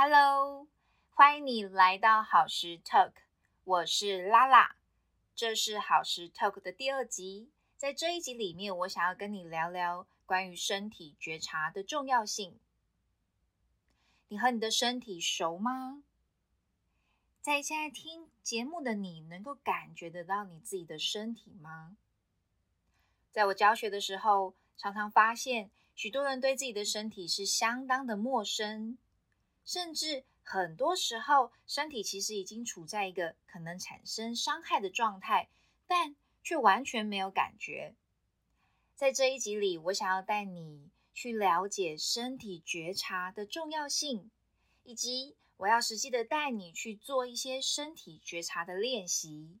Hello，欢迎你来到好时 Talk，我是拉拉，这是好时 Talk 的第二集。在这一集里面，我想要跟你聊聊关于身体觉察的重要性。你和你的身体熟吗？在现在听节目的你，能够感觉得到你自己的身体吗？在我教学的时候，常常发现许多人对自己的身体是相当的陌生，甚至很多时候，身体其实已经处在一个可能产生伤害的状态，但却完全没有感觉。在这一集里，我想要带你去了解身体觉察的重要性，以及。我要实际的带你去做一些身体觉察的练习，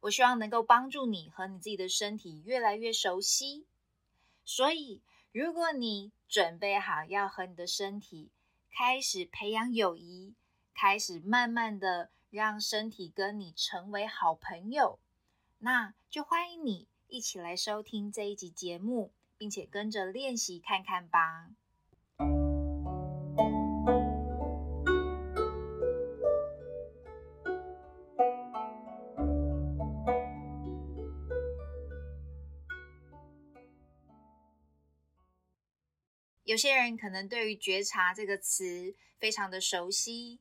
我希望能够帮助你和你自己的身体越来越熟悉。所以，如果你准备好要和你的身体开始培养友谊，开始慢慢的让身体跟你成为好朋友，那就欢迎你一起来收听这一集节目，并且跟着练习看看吧。有些人可能对于“觉察”这个词非常的熟悉，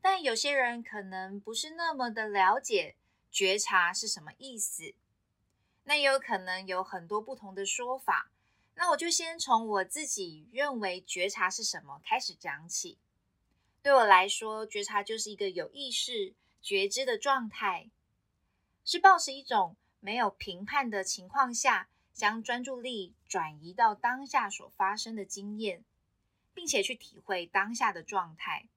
但有些人可能不是那么的了解“觉察”是什么意思。那也有可能有很多不同的说法。那我就先从我自己认为觉察是什么开始讲起。对我来说，觉察就是一个有意识、觉知的状态，是抱持一种没有评判的情况下。将专注力转移到当下所发生的经验，并且去体会当下的状态。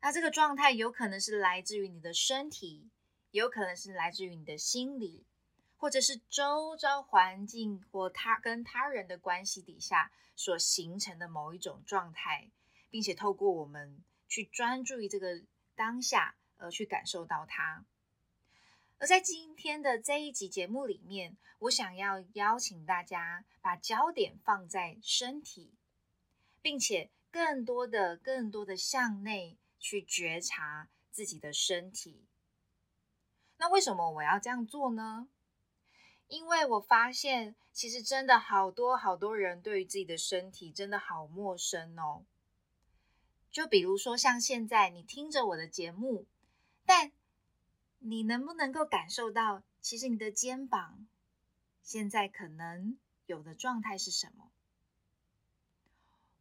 那这个状态有可能是来自于你的身体，有可能是来自于你的心理，或者是周遭环境或他跟他人的关系底下所形成的某一种状态，并且透过我们去专注于这个当下，而去感受到它。而在今天的这一集节目里面，我想要邀请大家把焦点放在身体，并且更多的、更多的向内去觉察自己的身体。那为什么我要这样做呢？因为我发现，其实真的好多好多人对于自己的身体真的好陌生哦。就比如说，像现在你听着我的节目，但你能不能够感受到，其实你的肩膀现在可能有的状态是什么？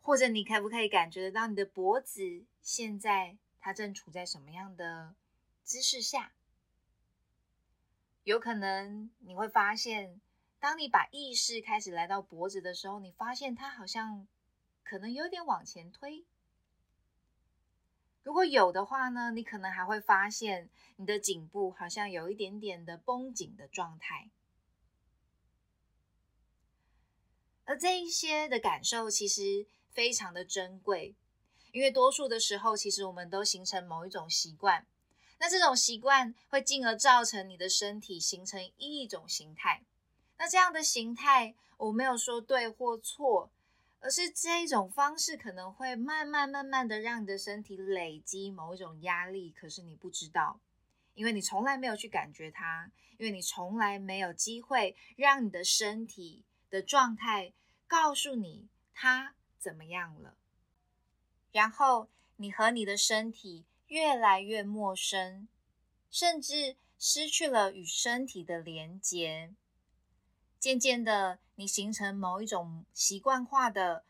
或者你可不可以感觉得到你的脖子现在它正处在什么样的姿势下？有可能你会发现，当你把意识开始来到脖子的时候，你发现它好像可能有点往前推。如果有的话呢，你可能还会发现你的颈部好像有一点点的绷紧的状态，而这一些的感受其实非常的珍贵，因为多数的时候，其实我们都形成某一种习惯，那这种习惯会进而造成你的身体形成一种形态，那这样的形态我没有说对或错。而是这一种方式可能会慢慢慢慢的让你的身体累积某一种压力，可是你不知道，因为你从来没有去感觉它，因为你从来没有机会让你的身体的状态告诉你它怎么样了，然后你和你的身体越来越陌生，甚至失去了与身体的连接。渐渐的，你形成某一种习惯化的、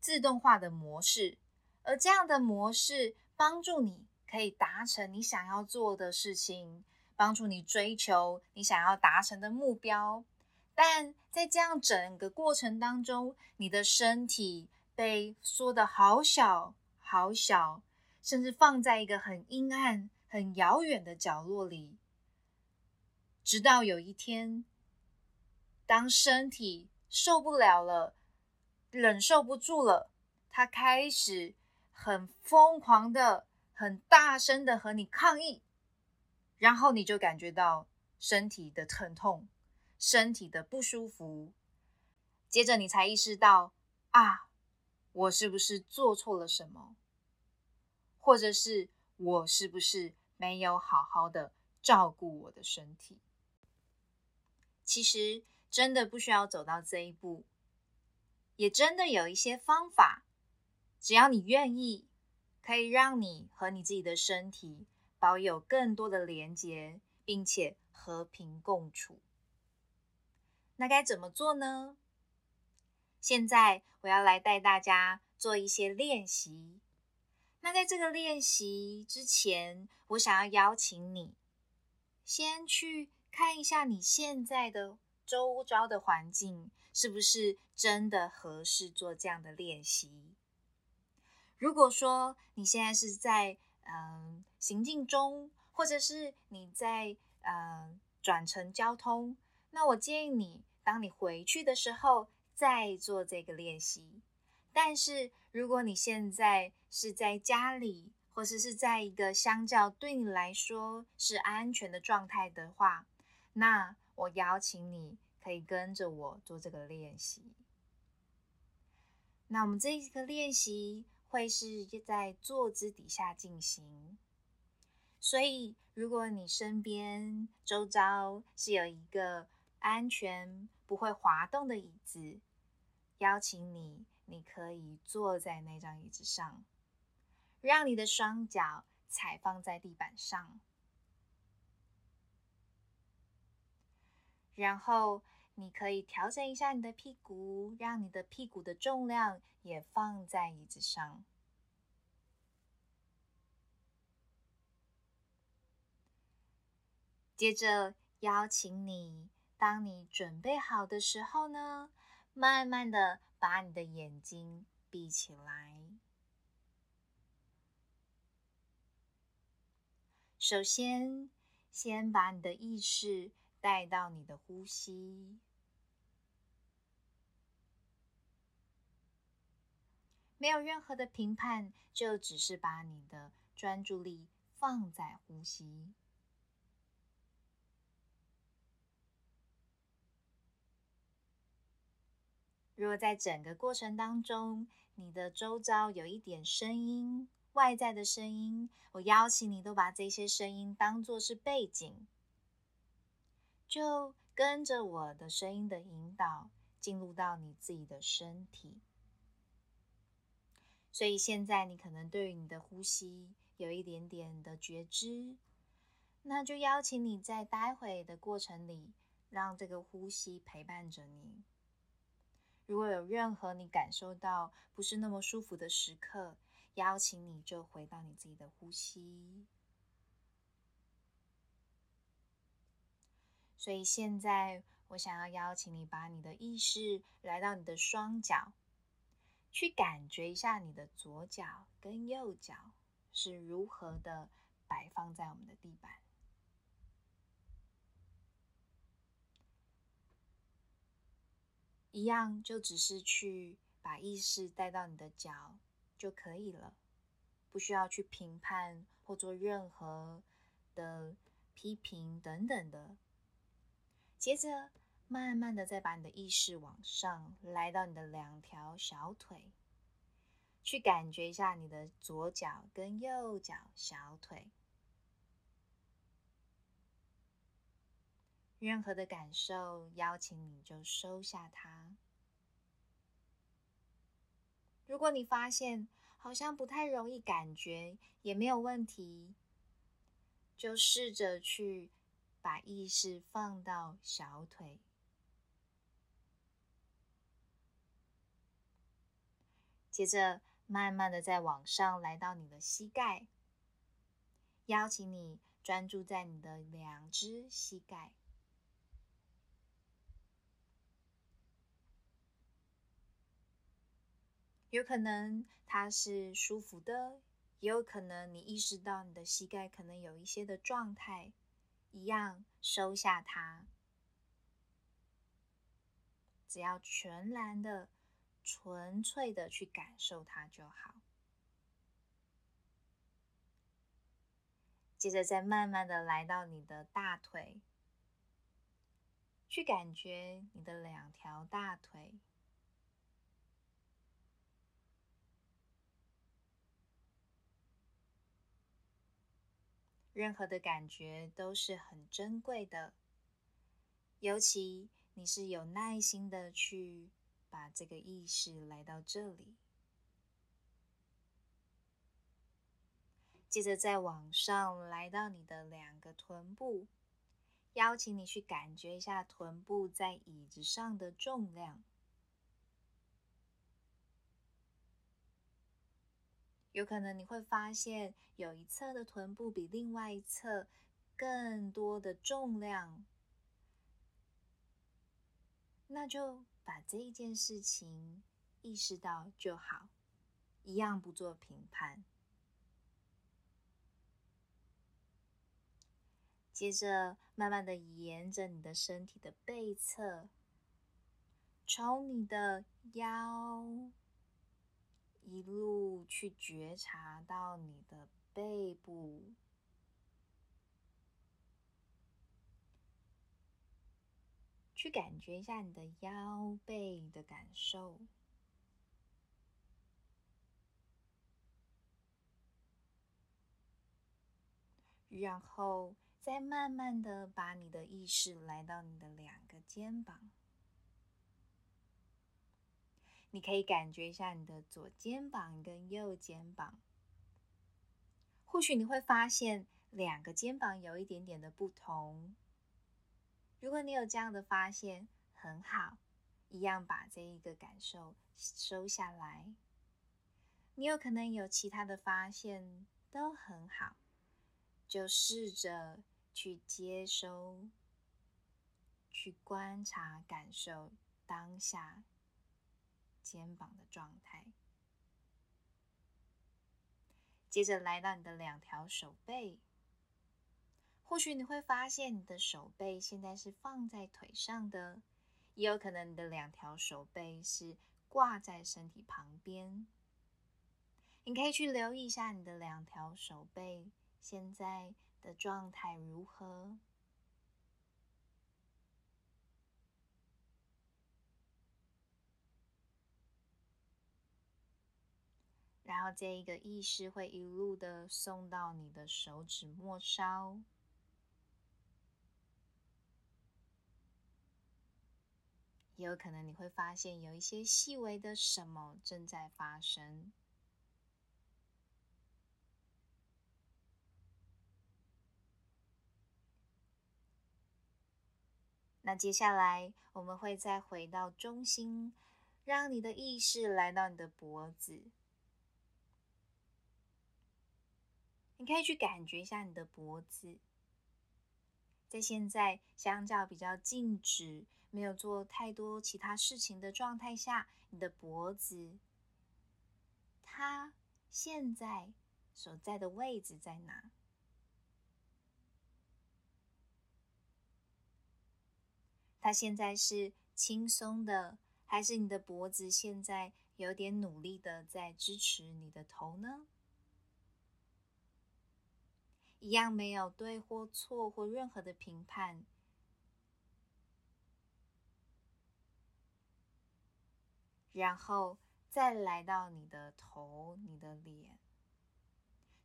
自动化的模式，而这样的模式帮助你可以达成你想要做的事情，帮助你追求你想要达成的目标。但在这样整个过程当中，你的身体被缩得好小好小，甚至放在一个很阴暗、很遥远的角落里，直到有一天。当身体受不了了，忍受不住了，他开始很疯狂的、很大声的和你抗议，然后你就感觉到身体的疼痛、身体的不舒服，接着你才意识到啊，我是不是做错了什么？或者是我是不是没有好好的照顾我的身体？其实真的不需要走到这一步，也真的有一些方法，只要你愿意，可以让你和你自己的身体保有更多的连接，并且和平共处。那该怎么做呢？现在我要来带大家做一些练习。那在这个练习之前，我想要邀请你先去看一下你现在的周遭的环境，是不是真的合适做这样的练习？如果说你现在是在嗯行进中，或者是你在嗯转乘交通，那我建议你，当你回去的时候再做这个练习。但是如果你现在是在家里，或者是在一个相较对你来说是安全的状态的话，那我邀请你可以跟着我做这个练习。那我们这一个练习会是在坐姿底下进行，所以如果你身边周遭是有一个安全不会滑动的椅子，邀请你。你可以坐在那张椅子上，让你的双脚踩放在地板上，然后你可以调整一下你的屁股，让你的屁股的重量也放在椅子上。接着邀请你，当你准备好的时候呢，慢慢的。把你的眼睛闭起来。首先，先把你的意识带到你的呼吸，没有任何的评判，就只是把你的专注力放在呼吸。如果在整个过程当中，你的周遭有一点声音，外在的声音，我邀请你都把这些声音当做是背景，就跟着我的声音的引导，进入到你自己的身体。所以现在你可能对于你的呼吸有一点点的觉知，那就邀请你在待会的过程里，让这个呼吸陪伴着你。如果有任何你感受到不是那么舒服的时刻，邀请你就回到你自己的呼吸。所以现在我想要邀请你把你的意识来到你的双脚，去感觉一下你的左脚跟右脚是如何的摆放在我们的地板。一样，就只是去把意识带到你的脚就可以了，不需要去评判或做任何的批评等等的。接着，慢慢的再把你的意识往上，来到你的两条小腿，去感觉一下你的左脚跟右脚小腿。任何的感受，邀请你就收下它。如果你发现好像不太容易感觉，也没有问题，就试着去把意识放到小腿，接着慢慢的再往上来到你的膝盖，邀请你专注在你的两只膝盖。有可能它是舒服的，也有可能你意识到你的膝盖可能有一些的状态，一样收下它，只要全然的、纯粹的去感受它就好。接着再慢慢的来到你的大腿，去感觉你的两条大腿。任何的感觉都是很珍贵的，尤其你是有耐心的去把这个意识来到这里。接着再往上来到你的两个臀部，邀请你去感觉一下臀部在椅子上的重量。有可能你会发现有一侧的臀部比另外一侧更多的重量，那就把这一件事情意识到就好，一样不做评判。接着，慢慢的沿着你的身体的背侧，从你的腰一路去觉察到你的背部，去感觉一下你的腰背的感受，然后。再慢慢的把你的意识来到你的两个肩膀，你可以感觉一下你的左肩膀跟右肩膀，或许你会发现两个肩膀有一点点的不同。如果你有这样的发现，很好，一样把这一个感受收下来。你有可能有其他的发现，都很好，就试着。去接收，去观察、感受当下肩膀的状态。接着来到你的两条手背，或许你会发现你的手背现在是放在腿上的，也有可能你的两条手背是挂在身体旁边。你可以去留意一下你的两条手背现在。的状态如何？然后这一个意识会一路的送到你的手指末梢，也有可能你会发现有一些细微的什么正在发生。那接下来我们会再回到中心，让你的意识来到你的脖子。你可以去感觉一下你的脖子，在现在相较比较静止、没有做太多其他事情的状态下，你的脖子，它现在所在的位置在哪？它现在是轻松的，还是你的脖子现在有点努力的在支持你的头呢？一样没有对或错或任何的评判，然后再来到你的头、你的脸，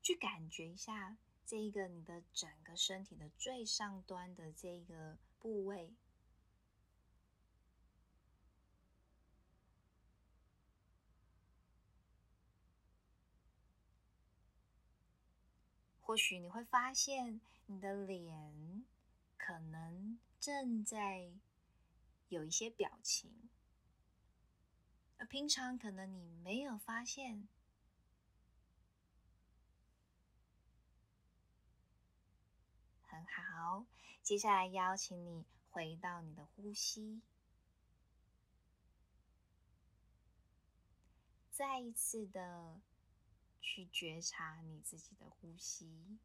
去感觉一下这一个你的整个身体的最上端的这一个部位。或许你会发现，你的脸可能正在有一些表情，而平常可能你没有发现。很好，接下来邀请你回到你的呼吸，再一次的。去觉察你自己的呼吸，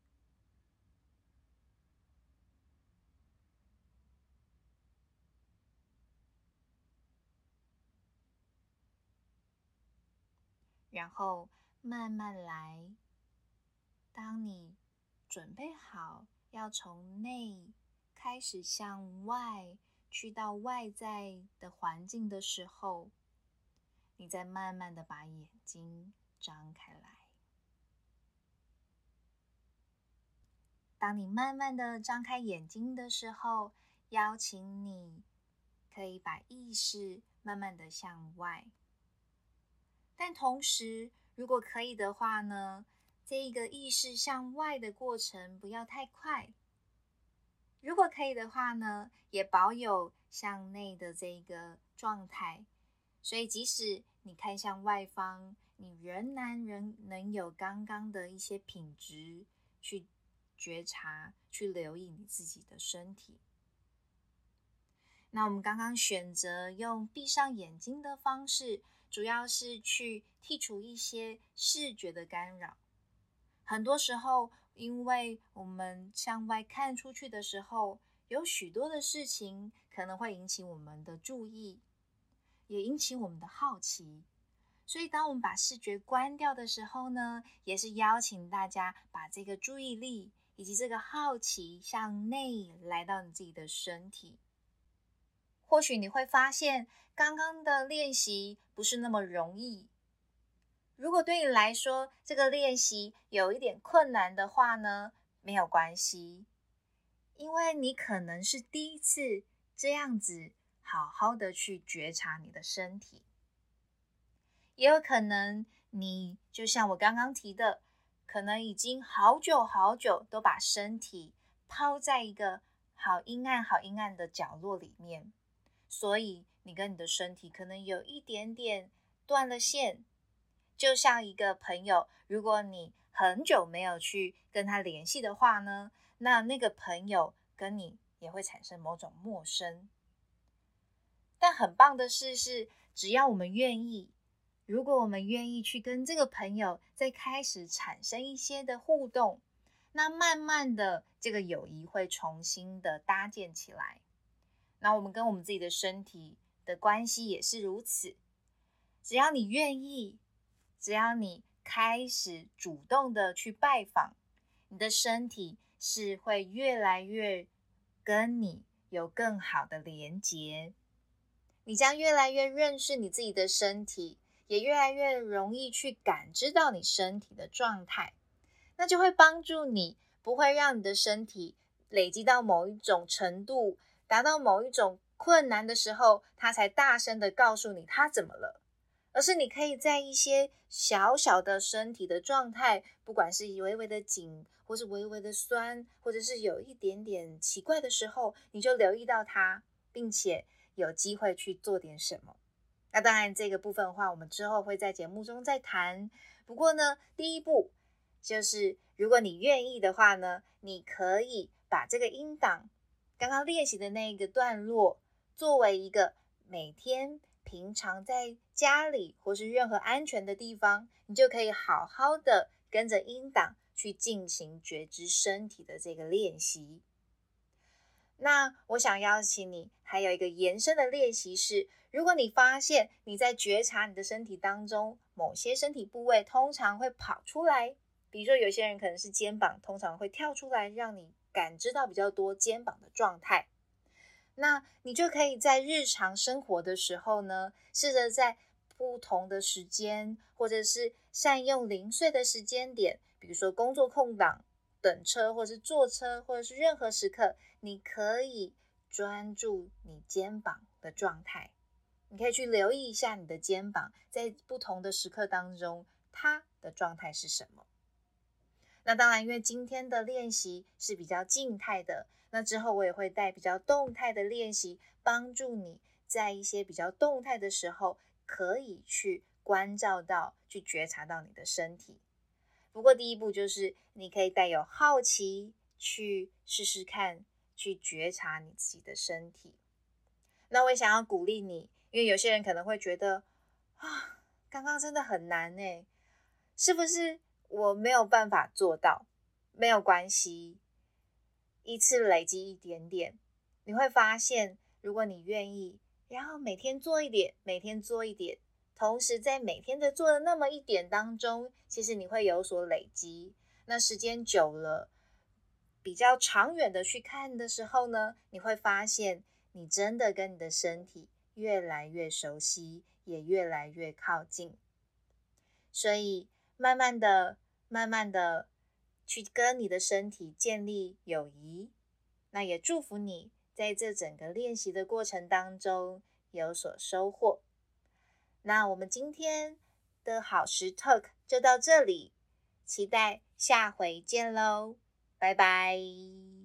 然后慢慢来。当你准备好要从内开始向外去到外在的环境的时候，你再慢慢的把眼睛张开来。当你慢慢的张开眼睛的时候，邀请你可以把意识慢慢的向外。但同时，如果可以的话呢，这一个意识向外的过程不要太快。如果可以的话呢，也保有向内的这个状态。所以，即使你看向外方，你仍然仍能有刚刚的一些品质去觉察、去留意你自己的身体。那我们刚刚选择用闭上眼睛的方式，主要是去剔除一些视觉的干扰。很多时候，因为我们向外看出去的时候，有许多的事情可能会引起我们的注意。也引起我们的好奇，所以当我们把视觉关掉的时候呢，也是邀请大家把这个注意力以及这个好奇向内来到你自己的身体。或许你会发现，刚刚的练习不是那么容易。如果对你来说这个练习有一点困难的话呢，没有关系，因为你可能是第一次这样子。好好的去觉察你的身体，也有可能你就像我刚刚提的，可能已经好久好久都把身体抛在一个好阴暗、好阴暗的角落里面，所以你跟你的身体可能有一点点断了线。就像一个朋友，如果你很久没有去跟他联系的话呢，那那个朋友跟你也会产生某种陌生。但很棒的事是，只要我们愿意，如果我们愿意去跟这个朋友再开始产生一些的互动，那慢慢的这个友谊会重新的搭建起来。那我们跟我们自己的身体的关系也是如此。只要你愿意，只要你开始主动的去拜访，你的身体是会越来越跟你有更好的连结。你将越来越认识你自己的身体，也越来越容易去感知到你身体的状态，那就会帮助你，不会让你的身体累积到某一种程度，达到某一种困难的时候，他才大声的告诉你他怎么了，而是你可以在一些小小的身体的状态，不管是微微的紧，或是微微的酸，或者是有一点点奇怪的时候，你就留意到它，并且。有机会去做点什么，那当然这个部分的话，我们之后会在节目中再谈。不过呢，第一步就是，如果你愿意的话呢，你可以把这个音档刚刚练习的那一个段落，作为一个每天平常在家里或是任何安全的地方，你就可以好好的跟着音档去进行觉知身体的这个练习。那我想邀请你，还有一个延伸的练习是：如果你发现你在觉察你的身体当中，某些身体部位通常会跑出来，比如说有些人可能是肩膀，通常会跳出来，让你感知到比较多肩膀的状态。那你就可以在日常生活的时候呢，试着在不同的时间，或者是善用零碎的时间点，比如说工作空档。等车，或者是坐车，或者是任何时刻，你可以专注你肩膀的状态。你可以去留意一下你的肩膀，在不同的时刻当中，它的状态是什么。那当然，因为今天的练习是比较静态的，那之后我也会带比较动态的练习，帮助你在一些比较动态的时候，可以去关照到、去觉察到你的身体。不过，第一步就是你可以带有好奇去试试看，去觉察你自己的身体。那我也想要鼓励你，因为有些人可能会觉得啊，刚刚真的很难呢，是不是我没有办法做到？没有关系，一次累积一点点，你会发现，如果你愿意，然后每天做一点，每天做一点。同时，在每天的做的那么一点当中，其实你会有所累积。那时间久了，比较长远的去看的时候呢，你会发现你真的跟你的身体越来越熟悉，也越来越靠近。所以，慢慢的、慢慢的去跟你的身体建立友谊。那也祝福你在这整个练习的过程当中有所收获。那我们今天的好时 talk 就到这里，期待下回见喽，拜拜。